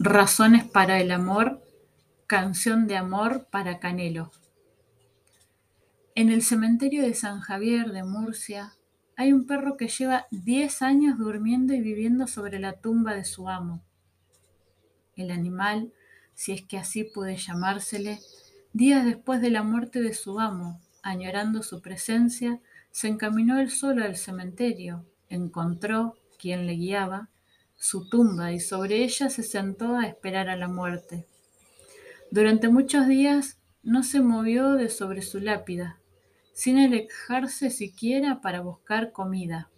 Razones para el amor, canción de amor para Canelo. En el cementerio de San Javier de Murcia hay un perro que lleva 10 años durmiendo y viviendo sobre la tumba de su amo. El animal, si es que así puede llamársele, días después de la muerte de su amo, añorando su presencia, se encaminó él solo al cementerio, encontró quien le guiaba, su tumba y sobre ella se sentó a esperar a la muerte. Durante muchos días no se movió de sobre su lápida, sin alejarse siquiera para buscar comida.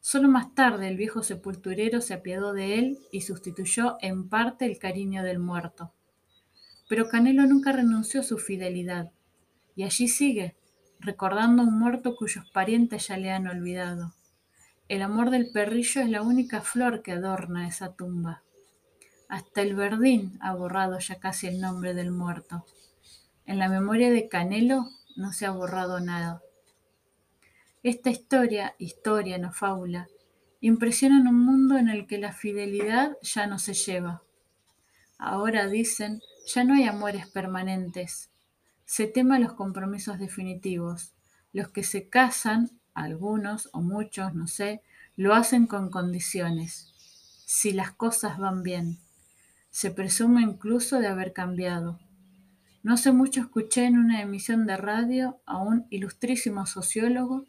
Solo más tarde el viejo sepulturero se apiadó de él y sustituyó en parte el cariño del muerto. Pero Canelo nunca renunció a su fidelidad, y allí sigue, recordando a un muerto cuyos parientes ya le han olvidado. El amor del perrillo es la única flor que adorna esa tumba. Hasta el verdín ha borrado ya casi el nombre del muerto. En la memoria de Canelo no se ha borrado nada. Esta historia, historia no fábula, impresiona en un mundo en el que la fidelidad ya no se lleva. Ahora dicen, ya no hay amores permanentes. Se tema los compromisos definitivos. Los que se casan algunos o muchos, no sé, lo hacen con condiciones, si las cosas van bien. Se presume incluso de haber cambiado. No hace mucho escuché en una emisión de radio a un ilustrísimo sociólogo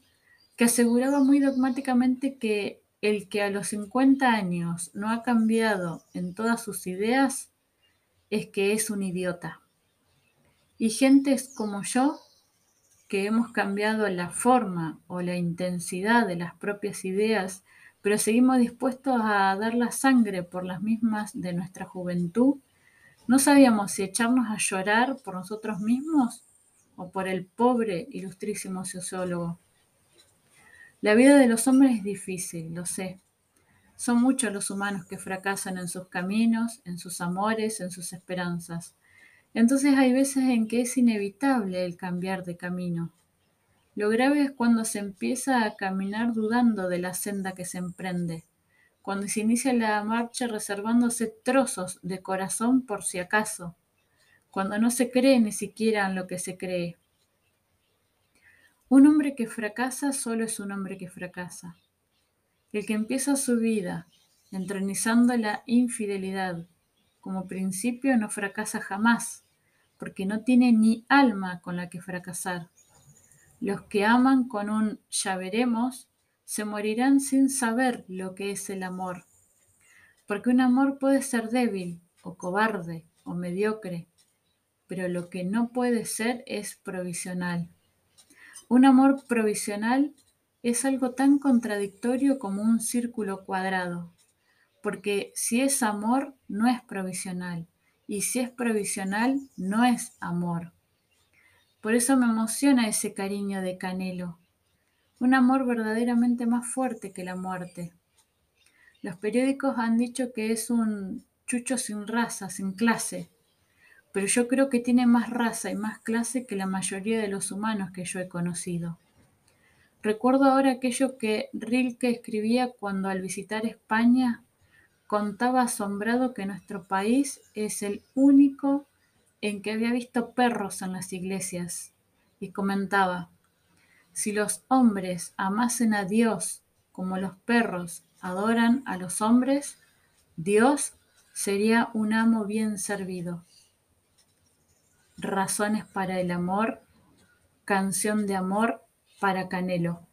que aseguraba muy dogmáticamente que el que a los 50 años no ha cambiado en todas sus ideas es que es un idiota. Y gentes como yo que hemos cambiado la forma o la intensidad de las propias ideas, pero seguimos dispuestos a dar la sangre por las mismas de nuestra juventud, no sabíamos si echarnos a llorar por nosotros mismos o por el pobre ilustrísimo sociólogo. La vida de los hombres es difícil, lo sé. Son muchos los humanos que fracasan en sus caminos, en sus amores, en sus esperanzas. Entonces hay veces en que es inevitable el cambiar de camino. Lo grave es cuando se empieza a caminar dudando de la senda que se emprende, cuando se inicia la marcha reservándose trozos de corazón por si acaso, cuando no se cree ni siquiera en lo que se cree. Un hombre que fracasa solo es un hombre que fracasa. El que empieza su vida entronizando la infidelidad como principio no fracasa jamás porque no tiene ni alma con la que fracasar. Los que aman con un ya veremos se morirán sin saber lo que es el amor, porque un amor puede ser débil o cobarde o mediocre, pero lo que no puede ser es provisional. Un amor provisional es algo tan contradictorio como un círculo cuadrado, porque si es amor no es provisional, y si es provisional, no es amor. Por eso me emociona ese cariño de Canelo, un amor verdaderamente más fuerte que la muerte. Los periódicos han dicho que es un chucho sin raza, sin clase, pero yo creo que tiene más raza y más clase que la mayoría de los humanos que yo he conocido. Recuerdo ahora aquello que Rilke escribía cuando al visitar España contaba asombrado que nuestro país es el único en que había visto perros en las iglesias y comentaba, si los hombres amasen a Dios como los perros adoran a los hombres, Dios sería un amo bien servido. Razones para el amor, canción de amor para Canelo.